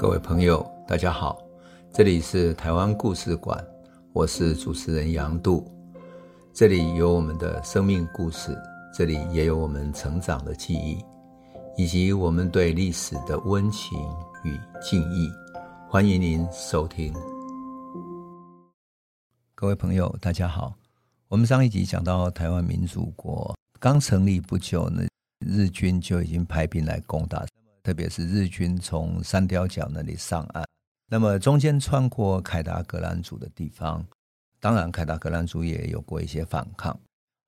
各位朋友，大家好，这里是台湾故事馆，我是主持人杨度，这里有我们的生命故事，这里也有我们成长的记忆，以及我们对历史的温情与敬意。欢迎您收听。各位朋友，大家好，我们上一集讲到台湾民主国刚成立不久呢，日军就已经派兵来攻打。特别是日军从三貂角那里上岸，那么中间穿过凯达格兰族的地方，当然凯达格兰族也有过一些反抗。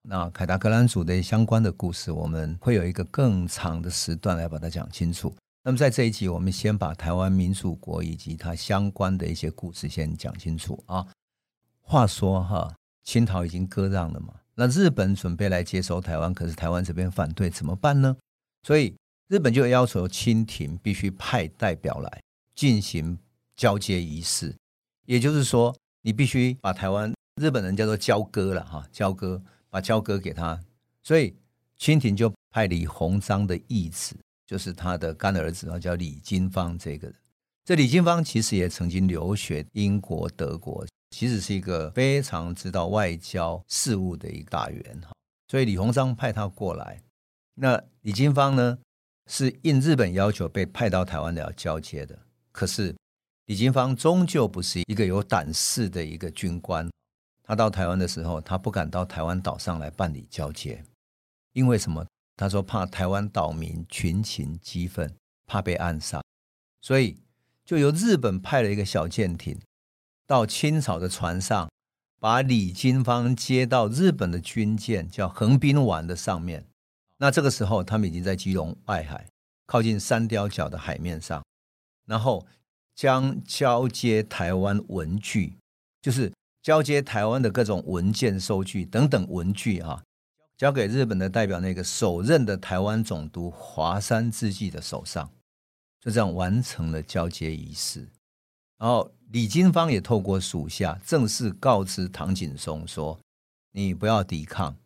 那凯达格兰族的相关的故事，我们会有一个更长的时段来把它讲清楚。那么在这一集，我们先把台湾民主国以及它相关的一些故事先讲清楚啊。话说哈，清朝已经割让了嘛，那日本准备来接收台湾，可是台湾这边反对，怎么办呢？所以。日本就要求清廷必须派代表来进行交接仪式，也就是说，你必须把台湾日本人叫做交割了哈，交割把交割给他，所以清廷就派李鸿章的义子，就是他的干儿子啊，叫李经芳这个人。这李经芳其实也曾经留学英国、德国，其实是一个非常知道外交事务的一个大员哈。所以李鸿章派他过来，那李经芳呢？是应日本要求被派到台湾来交接的，可是李经芳终究不是一个有胆识的一个军官。他到台湾的时候，他不敢到台湾岛上来办理交接，因为什么？他说怕台湾岛民群情激愤，怕被暗杀，所以就由日本派了一个小舰艇到清朝的船上，把李经芳接到日本的军舰叫横滨丸的上面。那这个时候，他们已经在基隆外海，靠近三貂角的海面上，然后将交接台湾文具，就是交接台湾的各种文件、收据等等文具啊，交给日本的代表那个首任的台湾总督华山之纪的手上，就这样完成了交接仪式。然后李金方也透过属下正式告知唐景崧说：“你不要抵抗。”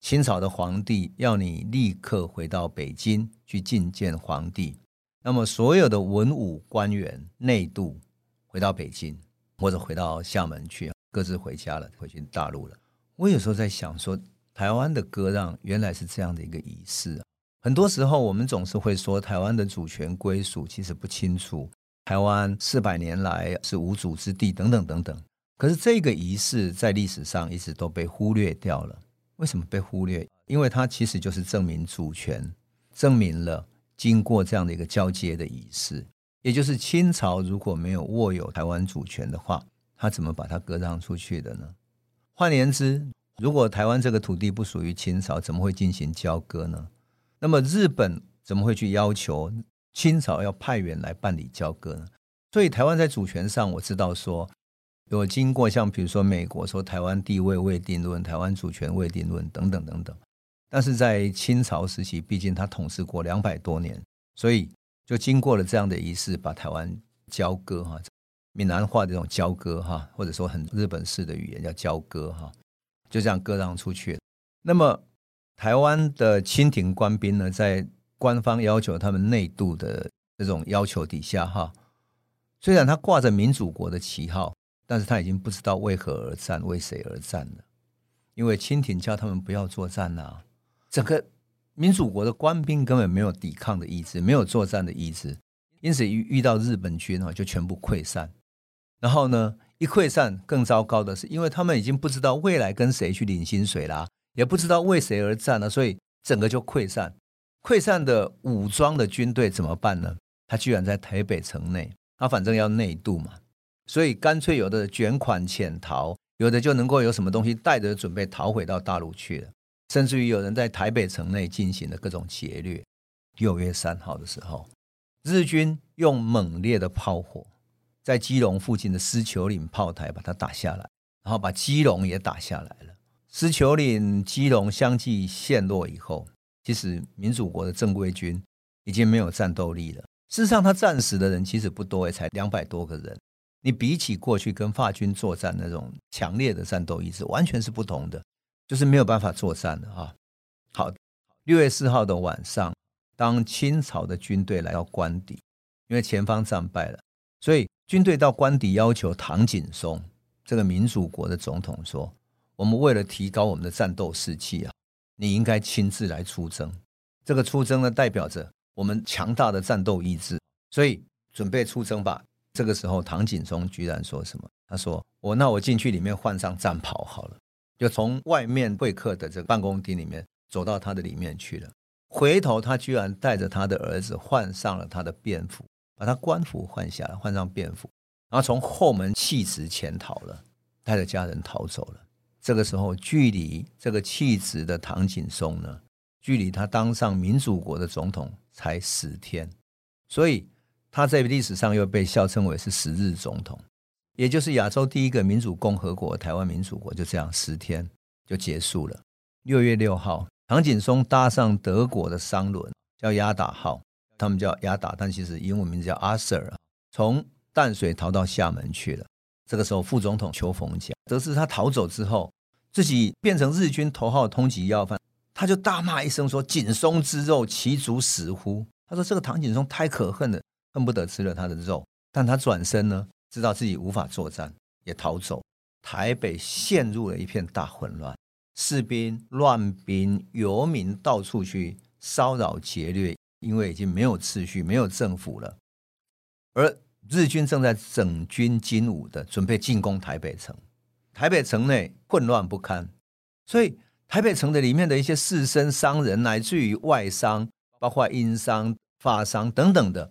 清朝的皇帝要你立刻回到北京去觐见皇帝，那么所有的文武官员内渡回到北京或者回到厦门去，各自回家了，回去大陆了。我有时候在想说，台湾的割让原来是这样的一个仪式。很多时候我们总是会说台湾的主权归属其实不清楚，台湾四百年来是无主之地等等等等。可是这个仪式在历史上一直都被忽略掉了。为什么被忽略？因为它其实就是证明主权，证明了经过这样的一个交接的仪式，也就是清朝如果没有握有台湾主权的话，他怎么把它割让出去的呢？换言之，如果台湾这个土地不属于清朝，怎么会进行交割呢？那么日本怎么会去要求清朝要派员来办理交割呢？所以台湾在主权上，我知道说。有经过像比如说美国说台湾地位未定论、台湾主权未定论等等等等，但是在清朝时期，毕竟他统治过两百多年，所以就经过了这样的仪式，把台湾交割哈，闽南话这种交割哈，或者说很日本式的语言叫交割哈，就这样割让出去。那么台湾的清廷官兵呢，在官方要求他们内渡的这种要求底下哈，虽然他挂着民主国的旗号。但是他已经不知道为何而战，为谁而战了，因为清廷叫他们不要作战呐、啊。整个民主国的官兵根本没有抵抗的意志，没有作战的意志，因此遇遇到日本军啊，就全部溃散。然后呢，一溃散，更糟糕的是，因为他们已经不知道未来跟谁去领薪水啦，也不知道为谁而战了，所以整个就溃散。溃散的武装的军队怎么办呢？他居然在台北城内，他反正要内渡嘛。所以干脆有的卷款潜逃，有的就能够有什么东西带着准备逃回到大陆去了，甚至于有人在台北城内进行了各种劫掠。六月三号的时候，日军用猛烈的炮火在基隆附近的狮球岭炮台把它打下来，然后把基隆也打下来了。狮球岭、基隆相继陷落以后，其实民主国的正规军已经没有战斗力了。事实上，他战死的人其实不多，也才两百多个人。你比起过去跟法军作战那种强烈的战斗意志，完全是不同的，就是没有办法作战的啊。好，六月四号的晚上，当清朝的军队来到官邸，因为前方战败了，所以军队到官邸要求唐景崧这个民主国的总统说：“我们为了提高我们的战斗士气啊，你应该亲自来出征。这个出征呢，代表着我们强大的战斗意志，所以准备出征吧。”这个时候，唐景崧居然说什么？他说：“我那我进去里面换上战袍好了。”就从外面会客的这个办公厅里面走到他的里面去了。回头，他居然带着他的儿子换上了他的便服，把他官服换下来，换上便服，然后从后门弃职潜逃了，带着家人逃走了。这个时候，距离这个弃职的唐景崧呢，距离他当上民主国的总统才十天，所以他在历史上又被笑称为是十日总统。也就是亚洲第一个民主共和国——台湾民主国，就这样十天就结束了。六月六号，唐景崧搭上德国的商轮，叫压打号，他们叫压打，但其实英文名字叫 Arthur，从淡水逃到厦门去了。这个时候，副总统邱逢甲得知他逃走之后，自己变成日军头号通缉要犯，他就大骂一声说：“景崧之肉，其足死乎？”他说：“这个唐景崧太可恨了，恨不得吃了他的肉。”但他转身呢？知道自己无法作战，也逃走。台北陷入了一片大混乱，士兵乱兵，游民到处去骚扰劫掠，因为已经没有秩序，没有政府了。而日军正在整军经武的准备进攻台北城，台北城内混乱不堪，所以台北城的里面的一些士绅、商人，乃至于外商，包括英商、法商等等的，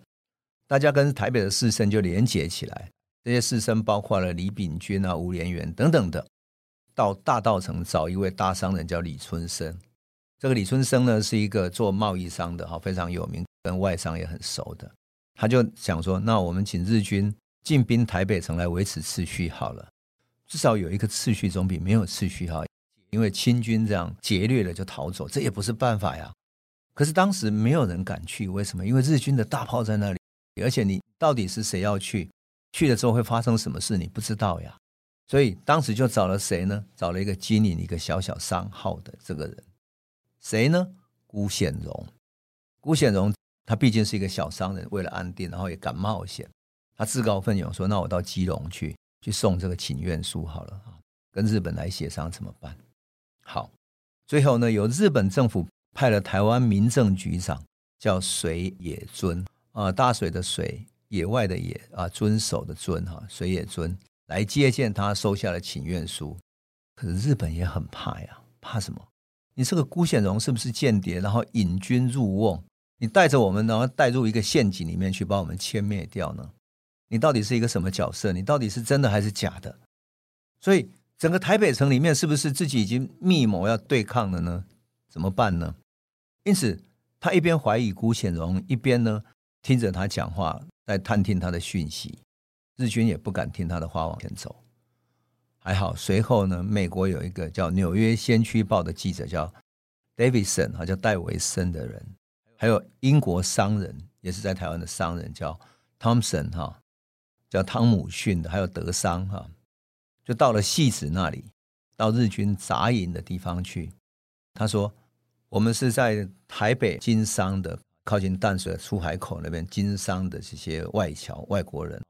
大家跟台北的士绅就连结起来。这些士绅包括了李秉钧啊、吴连元等等的，到大道城找一位大商人叫李春生。这个李春生呢，是一个做贸易商的哈，非常有名，跟外商也很熟的。他就想说，那我们请日军进兵台北城来维持秩序好了，至少有一个秩序总比没有秩序好。因为清军这样劫掠了就逃走，这也不是办法呀。可是当时没有人敢去，为什么？因为日军的大炮在那里，而且你到底是谁要去？去了之后会发生什么事？你不知道呀，所以当时就找了谁呢？找了一个经营一个小小商号的这个人，谁呢？辜显荣。辜显荣他毕竟是一个小商人，为了安定，然后也敢冒险，他自告奋勇说：“那我到基隆去，去送这个请愿书好了啊，跟日本来协商怎么办？”好，最后呢，由日本政府派了台湾民政局长叫水野尊啊，大水的水。野外的野啊，遵守的遵哈，水野尊来接见他，收下了请愿书。可是日本也很怕呀，怕什么？你这个辜显荣是不是间谍？然后引军入瓮，你带着我们，然后带入一个陷阱里面去，把我们歼灭掉呢？你到底是一个什么角色？你到底是真的还是假的？所以整个台北城里面是不是自己已经密谋要对抗了呢？怎么办呢？因此他一边怀疑辜显荣，一边呢听着他讲话。在探听他的讯息，日军也不敢听他的话往前走。还好，随后呢，美国有一个叫《纽约先驱报》的记者叫 Davidson，哈，叫戴维森的人，还有英国商人，也是在台湾的商人叫 Thompson，哈，叫汤姆逊的，还有德商，哈，就到了戏子那里，到日军杂营的地方去。他说：“我们是在台北经商的。”靠近淡水出海口那边经商的这些外侨外国人，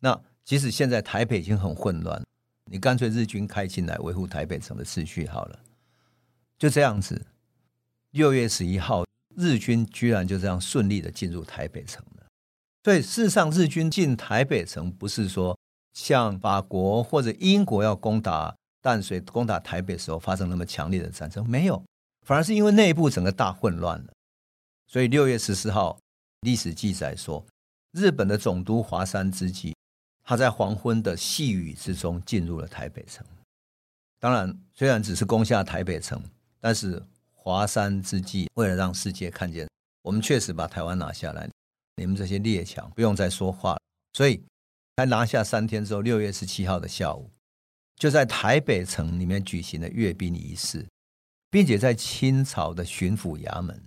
那即使现在台北已经很混乱，你干脆日军开进来维护台北城的秩序好了。就这样子，六月十一号，日军居然就这样顺利的进入台北城了。所以事实上，日军进台北城不是说像法国或者英国要攻打淡水、攻打台北的时候发生那么强烈的战争，没有，反而是因为内部整个大混乱了。所以六月十四号，历史记载说，日本的总督华山资纪，他在黄昏的细雨之中进入了台北城。当然，虽然只是攻下台北城，但是华山资纪为了让世界看见，我们确实把台湾拿下来，你们这些列强不用再说话了。所以，才拿下三天之后，六月十七号的下午，就在台北城里面举行了阅兵仪式，并且在清朝的巡抚衙门。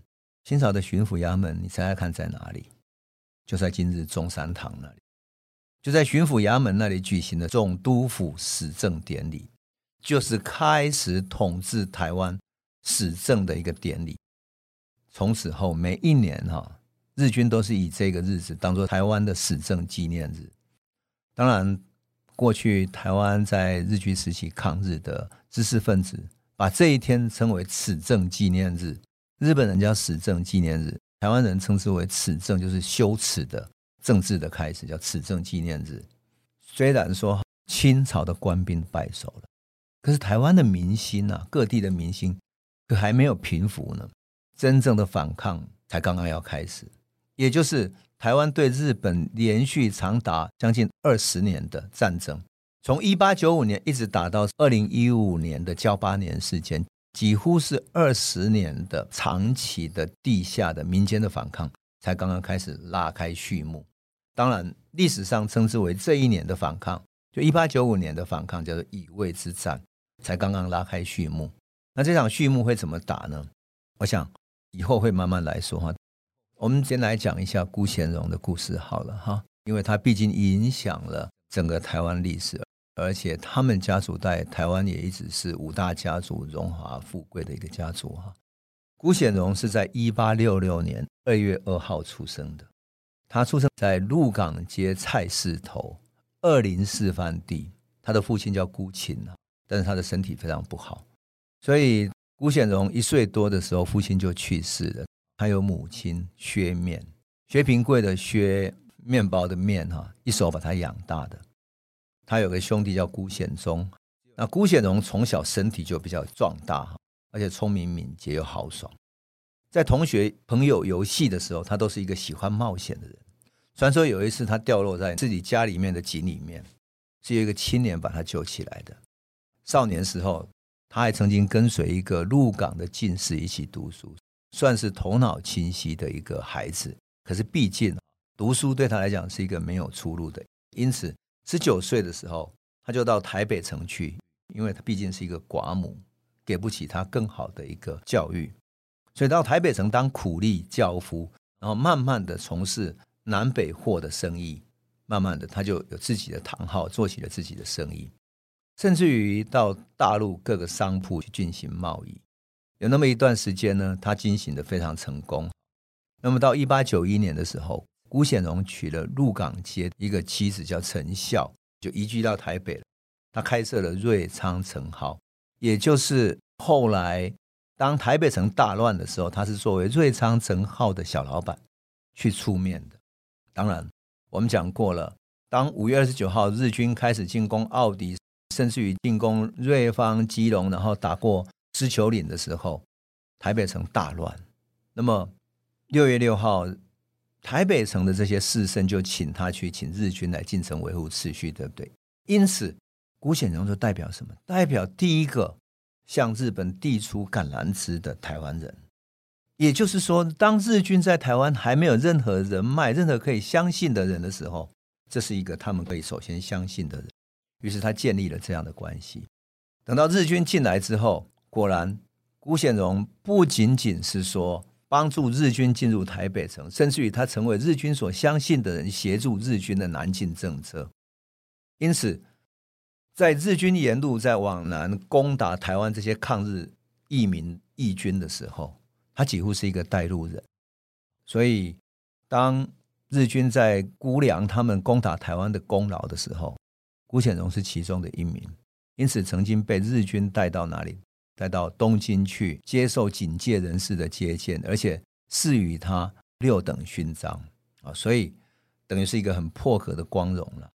清朝的巡抚衙门，你猜猜看在哪里？就在今日中山堂那里，就在巡抚衙门那里举行的总督府始政典礼，就是开始统治台湾始政的一个典礼。从此后，每一年哈，日军都是以这个日子当做台湾的始政纪念日。当然，过去台湾在日据时期抗日的知识分子，把这一天称为始政纪念日。日本人叫始政纪念日，台湾人称之为始政，就是羞耻的政治的开始，叫始政纪念日。虽然说清朝的官兵败守了，可是台湾的民心啊，各地的民心可还没有平复呢。真正的反抗才刚刚要开始，也就是台湾对日本连续长达将近二十年的战争，从一八九五年一直打到二零一五年的交八年事件。几乎是二十年的长期的地下的民间的反抗，才刚刚开始拉开序幕。当然，历史上称之为这一年的反抗，就一八九五年的反抗，叫做乙未之战，才刚刚拉开序幕。那这场序幕会怎么打呢？我想以后会慢慢来说哈。我们先来讲一下辜显荣的故事好了哈，因为他毕竟影响了整个台湾历史。而且他们家族在台湾也一直是五大家族荣华富贵的一个家族哈。辜显荣是在一八六六年二月二号出生的，他出生在鹿港街菜市头二林四番地。他的父亲叫辜钦，但是他的身体非常不好，所以辜显荣一岁多的时候，父亲就去世了。他有母亲薛面，薛平贵的薛，面包的面哈，一手把他养大的。他有个兄弟叫辜显忠，那辜显荣从小身体就比较壮大，而且聪明敏捷又豪爽。在同学朋友游戏的时候，他都是一个喜欢冒险的人。传说有一次他掉落在自己家里面的井里面，是有一个青年把他救起来的。少年时候，他还曾经跟随一个鹿港的进士一起读书，算是头脑清晰的一个孩子。可是毕竟读书对他来讲是一个没有出路的，因此。十九岁的时候，他就到台北城去，因为他毕竟是一个寡母，给不起他更好的一个教育，所以到台北城当苦力轿夫，然后慢慢的从事南北货的生意，慢慢的他就有自己的堂号，做起了自己的生意，甚至于到大陆各个商铺去进行贸易。有那么一段时间呢，他经营的非常成功。那么到一八九一年的时候。辜显荣娶了鹿港街一个妻子叫陈孝，就移居到台北了。他开设了瑞昌城号，也就是后来当台北城大乱的时候，他是作为瑞昌城号的小老板去出面的。当然，我们讲过了，当五月二十九号日军开始进攻奥迪，甚至于进攻瑞芳、基隆，然后打过狮球岭的时候，台北城大乱。那么六月六号。台北城的这些士绅就请他去，请日军来进城维护秩序，对不对？因此，辜显荣就代表什么？代表第一个向日本递出橄榄枝的台湾人。也就是说，当日军在台湾还没有任何人脉、任何可以相信的人的时候，这是一个他们可以首先相信的人。于是他建立了这样的关系。等到日军进来之后，果然，辜显荣不仅仅是说。帮助日军进入台北城，甚至于他成为日军所相信的人，协助日军的南进政策。因此，在日军沿路在往南攻打台湾这些抗日义民义军的时候，他几乎是一个带路人。所以，当日军在估量他们攻打台湾的功劳的时候，辜显荣是其中的一名。因此，曾经被日军带到哪里？带到东京去接受警戒人士的接见，而且赐予他六等勋章啊，所以等于是一个很破格的光荣了。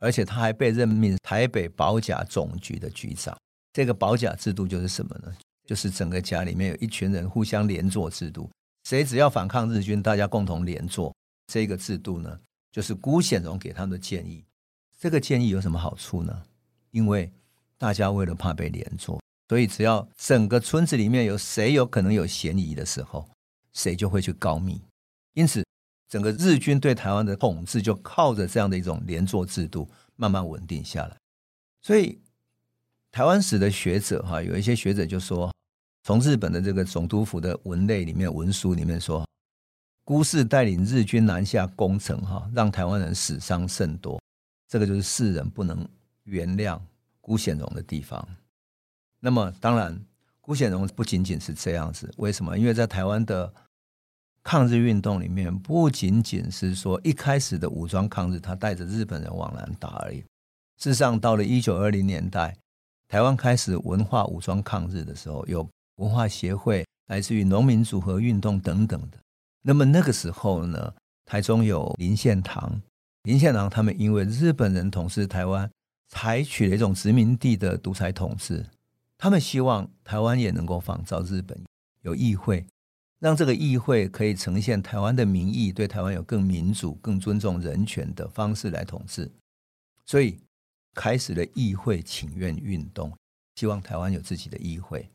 而且他还被任命台北保甲总局的局长。这个保甲制度就是什么呢？就是整个甲里面有一群人互相连坐制度，谁只要反抗日军，大家共同连坐。这个制度呢，就是辜显荣给他们的建议。这个建议有什么好处呢？因为大家为了怕被连坐。所以，只要整个村子里面有谁有可能有嫌疑的时候，谁就会去告密。因此，整个日军对台湾的统治就靠着这样的一种连坐制度慢慢稳定下来。所以，台湾史的学者哈，有一些学者就说，从日本的这个总督府的文类里面、文书里面说，辜氏带领日军南下攻城哈，让台湾人死伤甚多。这个就是世人不能原谅辜显荣的地方。那么，当然，辜显荣不仅仅是这样子。为什么？因为在台湾的抗日运动里面，不仅仅是说一开始的武装抗日，他带着日本人往南打而已。事实上，到了一九二零年代，台湾开始文化武装抗日的时候，有文化协会，来自于农民组合运动等等的。那么那个时候呢，台中有林献堂，林献堂他们因为日本人统治台湾，采取了一种殖民地的独裁统治，他们希望台湾也能够仿照日本有议会。让这个议会可以呈现台湾的民意，对台湾有更民主、更尊重人权的方式来统治，所以开始了议会请愿运动，希望台湾有自己的议会。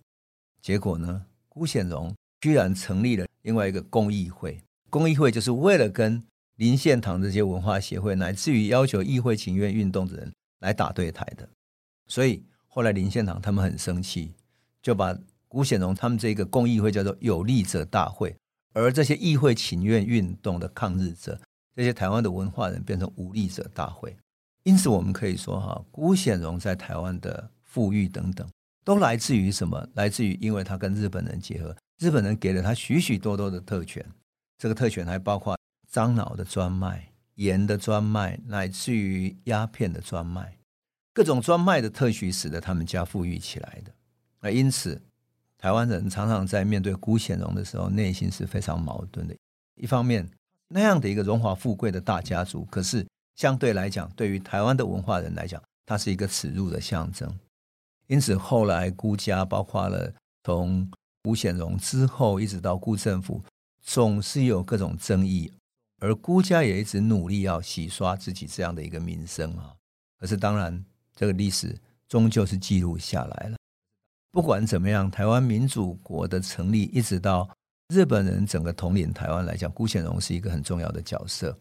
结果呢，辜显荣居然成立了另外一个公议会，公议会就是为了跟林献堂这些文化协会，乃至于要求议会请愿运动的人来打对台的。所以后来林献堂他们很生气，就把。辜显荣他们这个公议会叫做有力者大会，而这些议会请愿运动的抗日者，这些台湾的文化人变成无力者大会。因此，我们可以说哈，辜显荣在台湾的富裕等等，都来自于什么？来自于因为他跟日本人结合，日本人给了他许许多多的特权。这个特权还包括樟脑的专卖、盐的专卖，乃至于鸦片的专卖，各种专卖的特许，使得他们家富裕起来的。那因此。台湾人常常在面对辜显荣的时候，内心是非常矛盾的。一方面，那样的一个荣华富贵的大家族，可是相对来讲，对于台湾的文化人来讲，它是一个耻辱的象征。因此，后来辜家，包括了从辜显荣之后，一直到辜政府，总是有各种争议，而辜家也一直努力要洗刷自己这样的一个名声啊。可是，当然，这个历史终究是记录下来了。不管怎么样，台湾民主国的成立，一直到日本人整个统领台湾来讲，辜显荣是一个很重要的角色。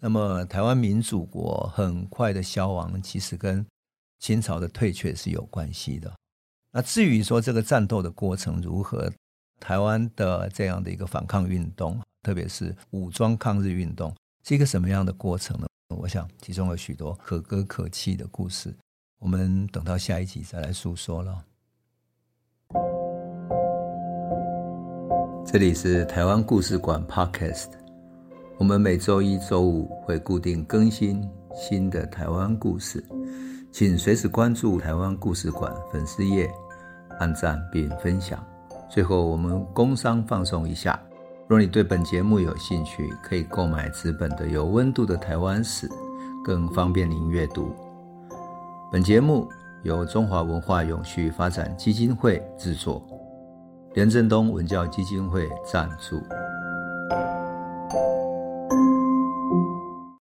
那么，台湾民主国很快的消亡，其实跟清朝的退却是有关系的。那至于说这个战斗的过程如何，台湾的这样的一个反抗运动，特别是武装抗日运动，是一个什么样的过程呢？我想其中有许多可歌可泣的故事，我们等到下一集再来诉说了。这里是台湾故事馆 Podcast，我们每周一、周五会固定更新新的台湾故事，请随时关注台湾故事馆粉丝页，按赞并分享。最后，我们工商放送一下，若你对本节目有兴趣，可以购买纸本的有温度的台湾史，更方便您阅读。本节目由中华文化永续发展基金会制作。廉政东文教基金会赞助。